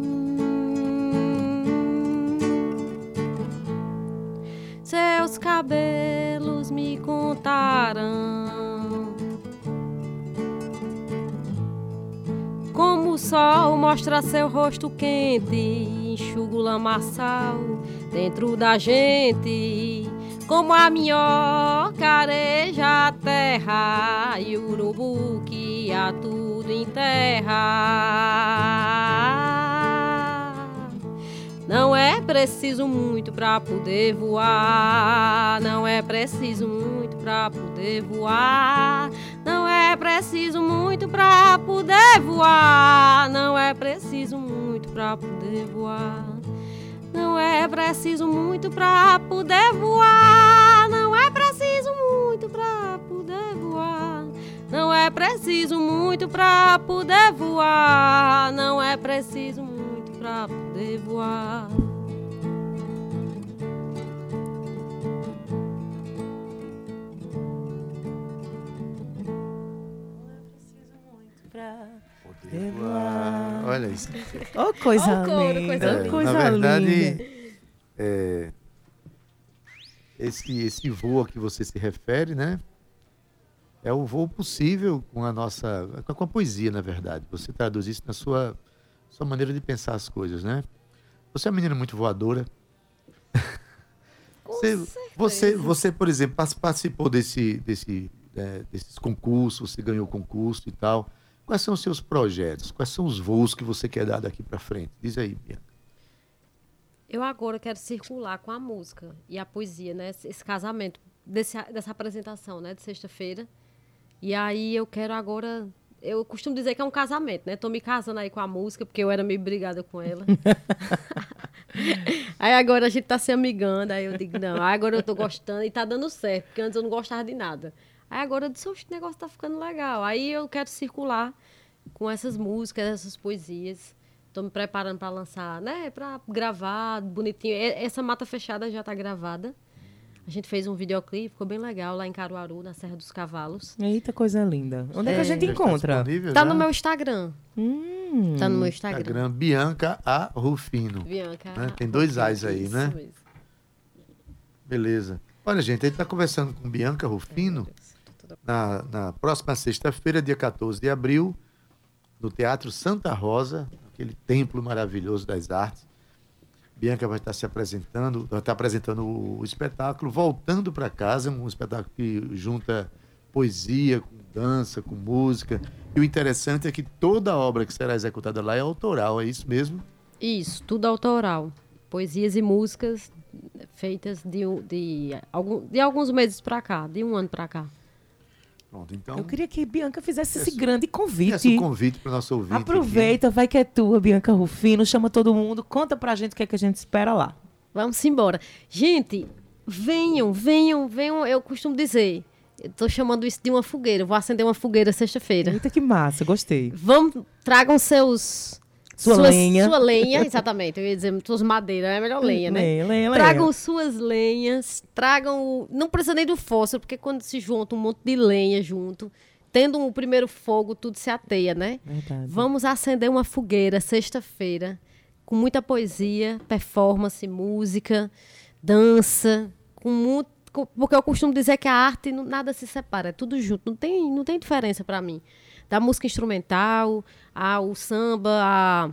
Mostra seu rosto quente, enxuga o lamaçal dentro da gente. Como a minhoca areja a terra e o urubu que a tudo enterra. Não é preciso muito para poder voar. Não é preciso muito para poder voar. Preciso muito para poder voar. Não é preciso muito para poder voar. Não é preciso muito para poder voar. Não é preciso muito para poder voar. Não é preciso muito para poder voar. Não é preciso muito pra poder voar. Olha isso. Oh, coisa oh, linda. Coisa, é, coisa na verdade, linda. É, esse, esse voo a que você se refere, né? É o voo possível com a nossa. com a poesia, na verdade. Você traduz isso na sua sua maneira de pensar as coisas, né? Você é uma menina muito voadora. você, você, você, por exemplo, participou desse, desse, é, desses concursos, você ganhou concurso e tal. Quais são os seus projetos? Quais são os voos que você quer dar daqui para frente? Diz aí, Bianca. Eu agora quero circular com a música e a poesia, né? Esse casamento desse, dessa apresentação, né? De sexta-feira. E aí eu quero agora eu costumo dizer que é um casamento, né? Tô me casando aí com a música, porque eu era meio brigada com ela. aí agora a gente tá se amigando, aí eu digo, não, agora eu tô gostando e tá dando certo, porque antes eu não gostava de nada. Aí agora eu disse, o negócio tá ficando legal. Aí eu quero circular com essas músicas, essas poesias. Tô me preparando para lançar, né? Para gravar bonitinho. Essa mata fechada já tá gravada. A gente fez um videoclipe, ficou bem legal lá em Caruaru, na Serra dos Cavalos. Eita, coisa linda. Onde é, é que a gente encontra? Tá, tá no meu Instagram. Hum. Tá no meu Instagram. Instagram Bianca A. Rufino. Bianca. Né? Tem dois A's aí, né? Mesmo. Beleza. Olha, gente, a gente está conversando com Bianca Rufino na, na próxima sexta-feira, dia 14 de abril, no Teatro Santa Rosa, aquele templo maravilhoso das artes. Bianca vai estar se apresentando, vai estar apresentando o espetáculo Voltando para Casa, um espetáculo que junta poesia com dança, com música. E o interessante é que toda a obra que será executada lá é autoral, é isso mesmo? Isso, tudo autoral. Poesias e músicas feitas de, de, de alguns meses para cá, de um ano para cá. Pronto, então. Eu queria que Bianca fizesse esse grande convite. Esse convite para o nosso ouvinte. Aproveita, aqui. vai que é tua, Bianca Rufino, chama todo mundo, conta pra gente o que é que a gente espera lá. Vamos embora. Gente, venham, venham, venham, eu costumo dizer. Eu tô chamando isso de uma fogueira. vou acender uma fogueira sexta-feira. Eita, que massa, gostei. Vamos, tragam seus sua suas, lenha. Sua lenha, exatamente. Eu ia dizer suas madeiras, é melhor lenha, né? Lenha, lenha, tragam lenha. suas lenhas, tragam. Não precisa nem do fósforo, porque quando se junta um monte de lenha junto, tendo o um primeiro fogo, tudo se ateia, né? Verdade. Vamos acender uma fogueira sexta-feira, com muita poesia, performance, música, dança, com muito. Porque eu costumo dizer que a arte nada se separa, é tudo junto, não tem, não tem diferença para mim da música instrumental, ao samba, a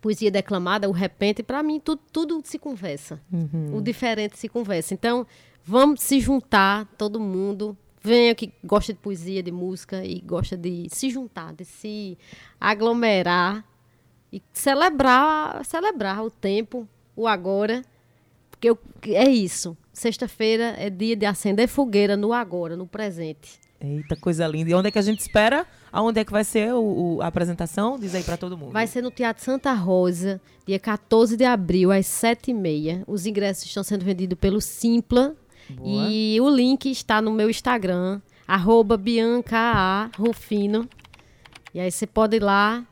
poesia declamada, o repente, para mim tudo, tudo se conversa. Uhum. O diferente se conversa. Então, vamos se juntar, todo mundo. Venha que gosta de poesia, de música e gosta de se juntar, de se aglomerar e celebrar, celebrar o tempo, o agora. Porque eu, é isso. Sexta-feira é dia de acender fogueira no agora, no presente. Eita, coisa linda. E onde é que a gente espera? Aonde é que vai ser o, o, a apresentação? Diz aí para todo mundo. Vai ser no Teatro Santa Rosa, dia 14 de abril, às 7h30. Os ingressos estão sendo vendidos pelo Simpla. Boa. E o link está no meu Instagram, arroba Bianca Rufino. E aí você pode ir lá,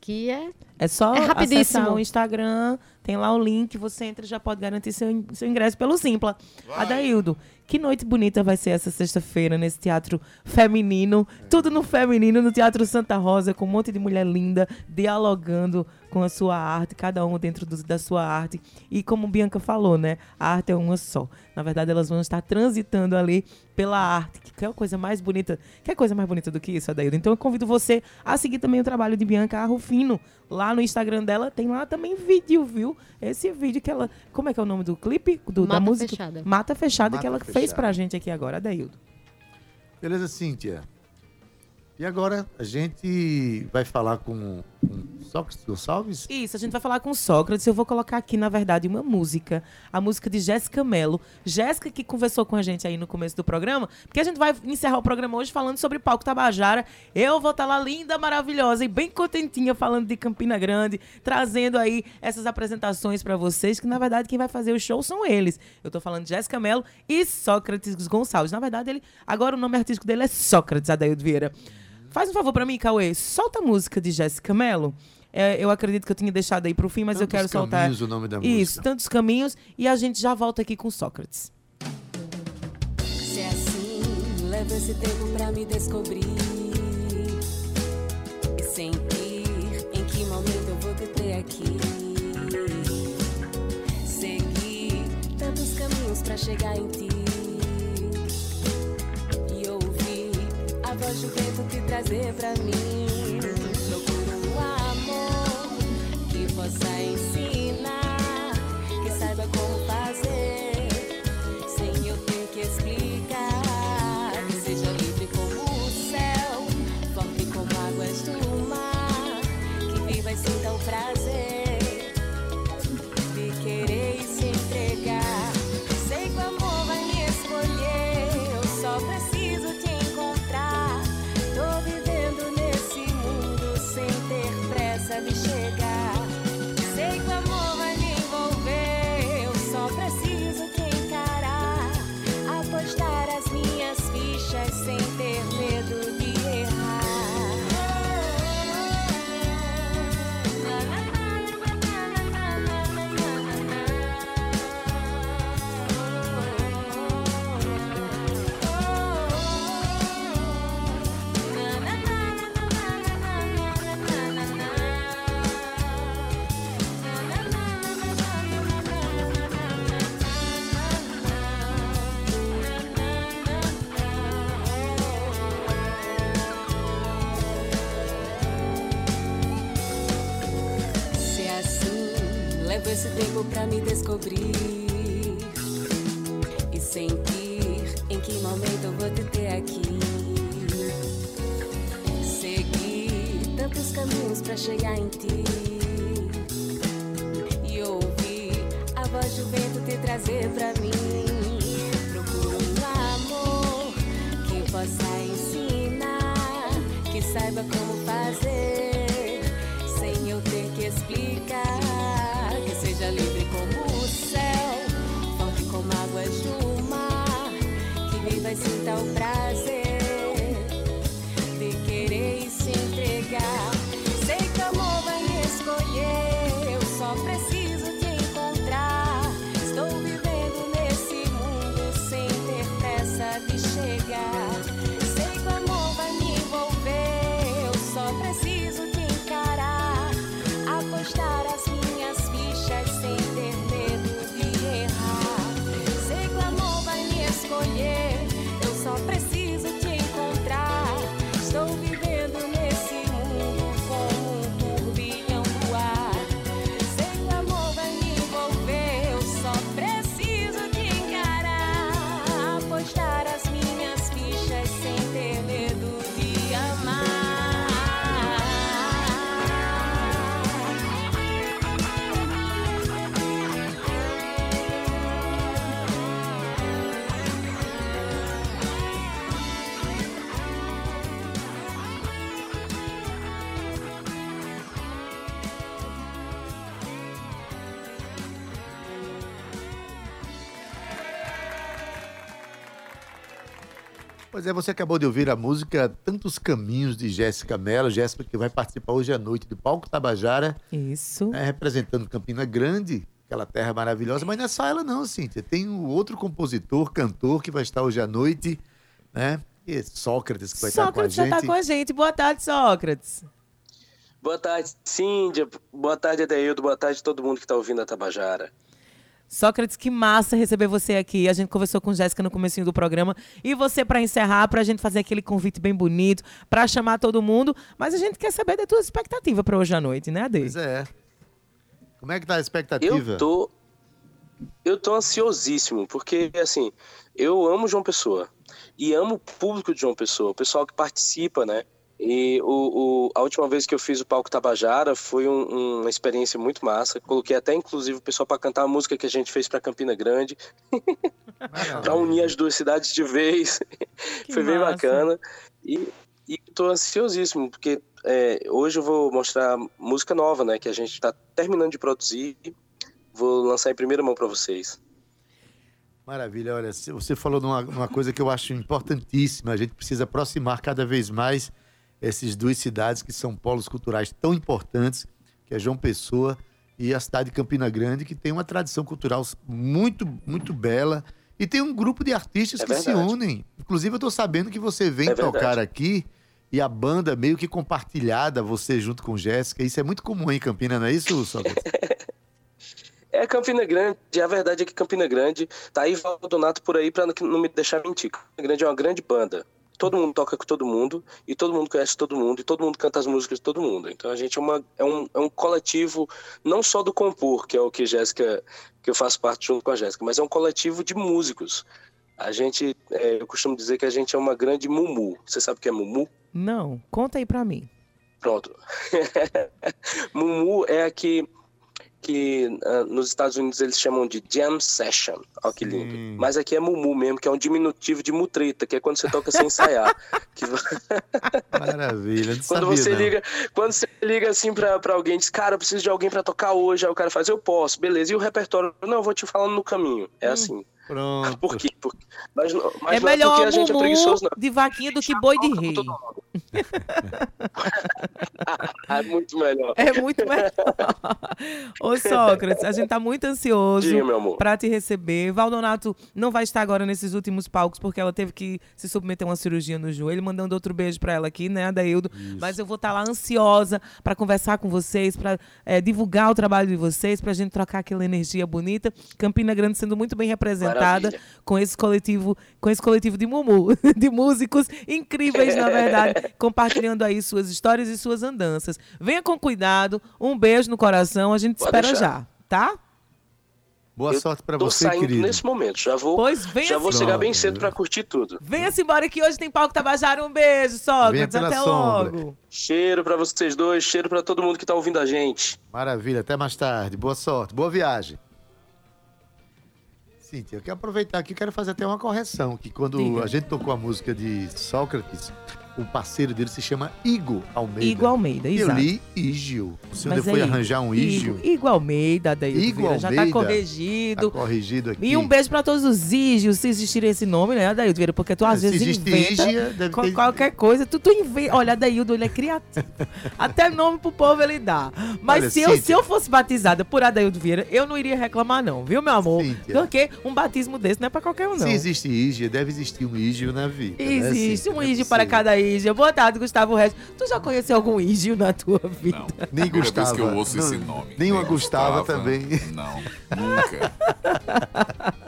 que é é só é acessar o Instagram, tem lá o link, você entra e já pode garantir seu, seu ingresso pelo Simpla. Vai. Adaildo, que noite bonita vai ser essa sexta-feira nesse teatro feminino. É. Tudo no feminino, no Teatro Santa Rosa, com um monte de mulher linda, dialogando com a sua arte, cada uma dentro do, da sua arte. E como Bianca falou, né? A arte é uma só. Na verdade, elas vão estar transitando ali pela arte, que é a coisa mais bonita. Que é coisa mais bonita do que isso, Adaildo? Então eu convido você a seguir também o trabalho de Bianca Arrufino. Lá no Instagram dela tem lá também vídeo, viu? Esse vídeo que ela. Como é que é o nome do clipe? Do, Mata da música? Fechada. Mata Fechada, Mata que ela fechada. fez pra gente aqui agora, Adaildo. Beleza, Cíntia. E agora a gente vai falar com Sócrates Gonçalves? Isso, a gente vai falar com Sócrates. Eu vou colocar aqui, na verdade, uma música. A música de Jéssica Mello. Jéssica que conversou com a gente aí no começo do programa, porque a gente vai encerrar o programa hoje falando sobre Palco Tabajara. Eu vou estar tá lá linda, maravilhosa e bem contentinha falando de Campina Grande, trazendo aí essas apresentações para vocês, que na verdade quem vai fazer o show são eles. Eu tô falando de Jéssica Mello e Sócrates Gonçalves. Na verdade, ele agora o nome artístico dele é Sócrates Adaildo Vieira. Faz um favor para mim, Cauê. Solta a música de Jéssica Mello. É, eu acredito que eu tinha deixado aí pro fim, mas tantos eu quero soltar. Caminhos, o nome da música. Isso, tantos caminhos. E a gente já volta aqui com Sócrates. Se é assim, leva esse tempo pra me descobrir. E sentir em que momento eu vou te ter aqui. Seguir tantos caminhos pra chegar em ti. Voz do vento te trazer pra mim. Procuro um amor que possa ensinar, que saiba como fazer, sem eu ter que explicar. Esse tempo pra me descobrir Pois é, você acabou de ouvir a música Tantos Caminhos de Jéssica Mello. Jéssica que vai participar hoje à noite do Palco Tabajara, Isso. né, representando Campina Grande, aquela terra maravilhosa. Mas não é só ela não, Cíntia. Tem um outro compositor, cantor, que vai estar hoje à noite, né? E Sócrates, que vai Sócrates estar já com a gente. tá com a gente. Boa tarde, Sócrates. Boa tarde, Cíndia. Boa tarde, Adeildo. Boa tarde a todo mundo que está ouvindo a Tabajara. Sócrates, que massa receber você aqui. A gente conversou com Jéssica no comecinho do programa. E você, para encerrar, para a gente fazer aquele convite bem bonito, para chamar todo mundo. Mas a gente quer saber da tua expectativa para hoje à noite, né, Ade? Pois é. Como é que tá a expectativa? Eu tô, eu tô ansiosíssimo, porque, assim, eu amo João Pessoa. E amo o público de João Pessoa, o pessoal que participa, né? E o, o- a última vez que eu fiz o Palco Tabajara foi um- uma experiência muito massa. Coloquei até, inclusive, o pessoal para cantar a música que a gente fez para Campina Grande, para unir as duas cidades de vez. Foi bem massa. bacana. E, e tô ansiosíssimo, porque é, hoje eu vou mostrar música nova, né? Que a gente está terminando de produzir. Vou lançar em primeira mão para vocês. Maravilha, olha, você falou numa, numa coisa que eu acho importantíssima, a gente precisa aproximar cada vez mais essas duas cidades que são polos culturais tão importantes, que é João Pessoa e a cidade de Campina Grande, que tem uma tradição cultural muito, muito bela, e tem um grupo de artistas É que se verdade. unem. Inclusive, eu estou sabendo que você vem É tocar verdade. aqui e a banda meio que compartilhada, você junto com Jéssica. Isso é muito comum em Campina, não é isso, Sócrates? É Campina Grande, a verdade é que Campina Grande tá aí Valdonato por aí para não me deixar mentir. Campina Grande é uma grande banda. Todo mundo toca com todo mundo, e todo mundo conhece todo mundo, e todo mundo canta as músicas de todo mundo. Então a gente é, uma, é, um, é um coletivo, não só do Compor, que é o que Jéssica, que eu faço parte junto com a Jéssica, mas é um coletivo de músicos. A gente, é, eu costumo dizer que a gente é uma grande mumu. Você sabe o que é mumu? Não, conta aí para mim. Pronto. Mumu é a que, que ah, nos Estados Unidos eles chamam de jam session. Olha que lindo. Sim. Mas aqui é Mumu mesmo, que é um diminutivo de mutreta, que é quando você toca sem ensaiar. Que- Maravilha, não quando sabia, você não. liga, quando você liga assim pra, pra alguém, diz, cara, eu preciso de alguém pra tocar hoje. Aí o cara faz, eu posso, beleza. E o repertório, não, eu vou te falando no caminho. É assim. Pronto. Por quê? Por- Mas, mas é não é melhor porque a gente é preguiçoso, não. de vaquinha do que boi de rei. é muito melhor. É muito melhor. Ô, Sócrates, a gente tá muito ansioso para te receber. Valdonato não vai estar agora nesses últimos palcos porque ela teve que se submeter a uma cirurgia no joelho. Mandando outro beijo para ela aqui, né, Adaildo? Mas eu vou estar lá ansiosa para conversar com vocês, para divulgar o trabalho de vocês, para a gente trocar aquela energia bonita. Campina Grande sendo muito bem representada Maravilha. com esse coletivo, com esse coletivo de mumu, de músicos incríveis, na verdade, compartilhando aí suas histórias e suas andanças. Venha com cuidado, um beijo no coração, a gente Pode espera deixar. já, tá? Boa Eu sorte pra Tô você, saindo querido. nesse momento. Já vou, Pois venha já vou chegar bem cedo pra curtir tudo. Venha-se embora que hoje tem palco Tabajara. Um beijo, Sócrates. Até sombra. logo. Cheiro pra vocês dois, cheiro pra todo mundo que tá ouvindo a gente. Maravilha, até mais tarde. Boa sorte, boa viagem. Cíntia, eu quero aproveitar aqui, eu quero fazer até uma correção, que quando Diga. a gente tocou a música de Sócrates, o parceiro dele se chama Igor Almeida. Igor Almeida, Eu exato. li Ígio. O senhor Mas foi arranjar um Ígio? Igor, Igor Almeida, daí Igor já tá Almeida. corrigido. Tá corrigido aqui. E um beijo pra todos os Ígios, se existir esse nome, né, Adaildo Vieira? Porque tu às Se vezes existe inventa Ígia, ter- qualquer coisa. Tu, tu inventa. Olha, Adaildo, ele é criativo. Até nome pro povo ele dá. Mas Olha, se, eu, se eu fosse batizada por Adaildo Vieira, eu não iria reclamar não, viu, meu amor? Cíntia. Porque um batismo desse não é pra qualquer um, não. Se existe Ígia, deve existir um Ígio na vida. né, Existe Cíntia? um Não é para cada Ígio. Boa tarde, Gustavo Regis. Tu já conheceu algum Ígio na tua vida? Não. Nem Gustavo. que eu ouço Não, esse nome. nem uma Gustava também. Não, nunca.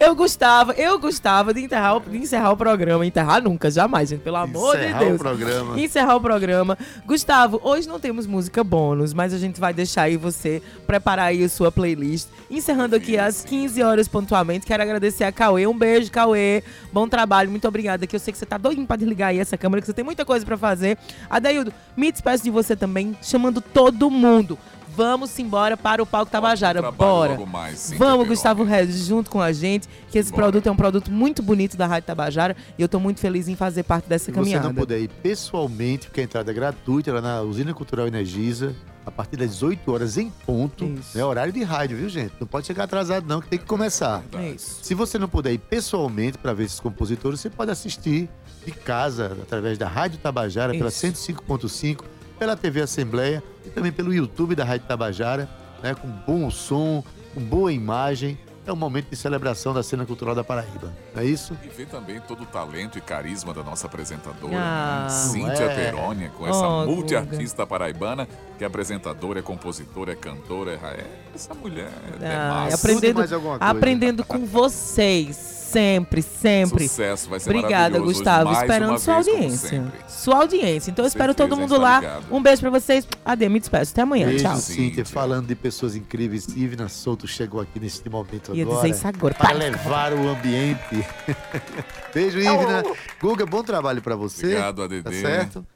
Eu gostava, eu gostava de enterrar, o- de encerrar o programa. Enterrar nunca, jamais, gente. Pelo amor Encerrar de Deus. o programa. Encerrar o programa. Gustavo, hoje não temos música bônus, mas a gente vai deixar aí você preparar aí a sua playlist. Encerrando aqui às 15 horas pontualmente. Quero agradecer a Cauê. Um beijo, Cauê. Bom trabalho, muito obrigada. Que eu sei que você tá doidinho pra desligar aí essa câmera, que você tem muita coisa pra fazer. Adaildo, me despeço de você também, chamando todo mundo. Vamos embora para o Palco Tabajara. trabalho Bora. logo mais, Cíntia Vamos. Gustavo Regis, junto com a gente, que esse Bora. produto é um produto muito bonito da Rádio Tabajara e eu tô muito feliz em fazer parte dessa Se você caminhada. não puder ir pessoalmente, porque a entrada é gratuita lá na Usina Cultural Energisa, a partir das 18 horas em ponto. Isso. É horário de rádio, viu, gente? Não pode chegar atrasado, não, que tem que começar. É isso. Se você não puder ir pessoalmente para ver esses compositores, você pode assistir de casa, através da Rádio Tabajara, pela Isso. 105.5, pela TV Assembleia e também pelo YouTube da Rádio Tabajara, né, com bom som, com boa imagem. É um momento de celebração da cena cultural da Paraíba. É isso? E ver também todo o talento e carisma da nossa apresentadora, Ah, né? Cíntia é. Perônia, com essa Oh, multiartista paraibana, que é apresentadora, é compositora, é cantora, é essa mulher é Ah, massa. aprendendo, mais alguma coisa. aprendendo com vocês. Sempre, sempre. Sucesso, vai ser Obrigada, hoje, Gustavo. Esperando sua vez, audiência. Sua audiência. Então eu espero Certeza, todo mundo está lá. ligado. Um beijo pra vocês. Ade, me despeço. Até amanhã. Beijo, Tchau. Cíntia. Cíntia. Falando de pessoas incríveis, Ivna Souto chegou aqui nesse momento Ia dizer isso agora. Para levar o ambiente. Beijo, Ivna. Guga, bom trabalho para você. Obrigado, ADD. Tá certo?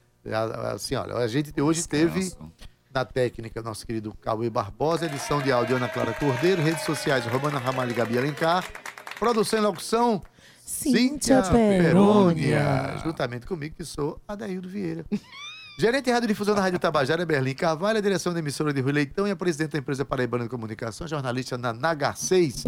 Assim, olha, a gente hoje teve Descanso. na técnica nosso querido Cauê Barbosa, edição de áudio Ana Clara Cordeiro, redes sociais Romana Ramalho e Gabi Alencar, produção e locução Cíntia Perônia. juntamente comigo que sou Adaildo Vieira. Gerente de Radiodifusão da Rádio Tabajara, Berlim Carvalho, a direção da emissora de Rui Leitão e a presidente da empresa Paraibana de Comunicação, jornalista na Nagar 6,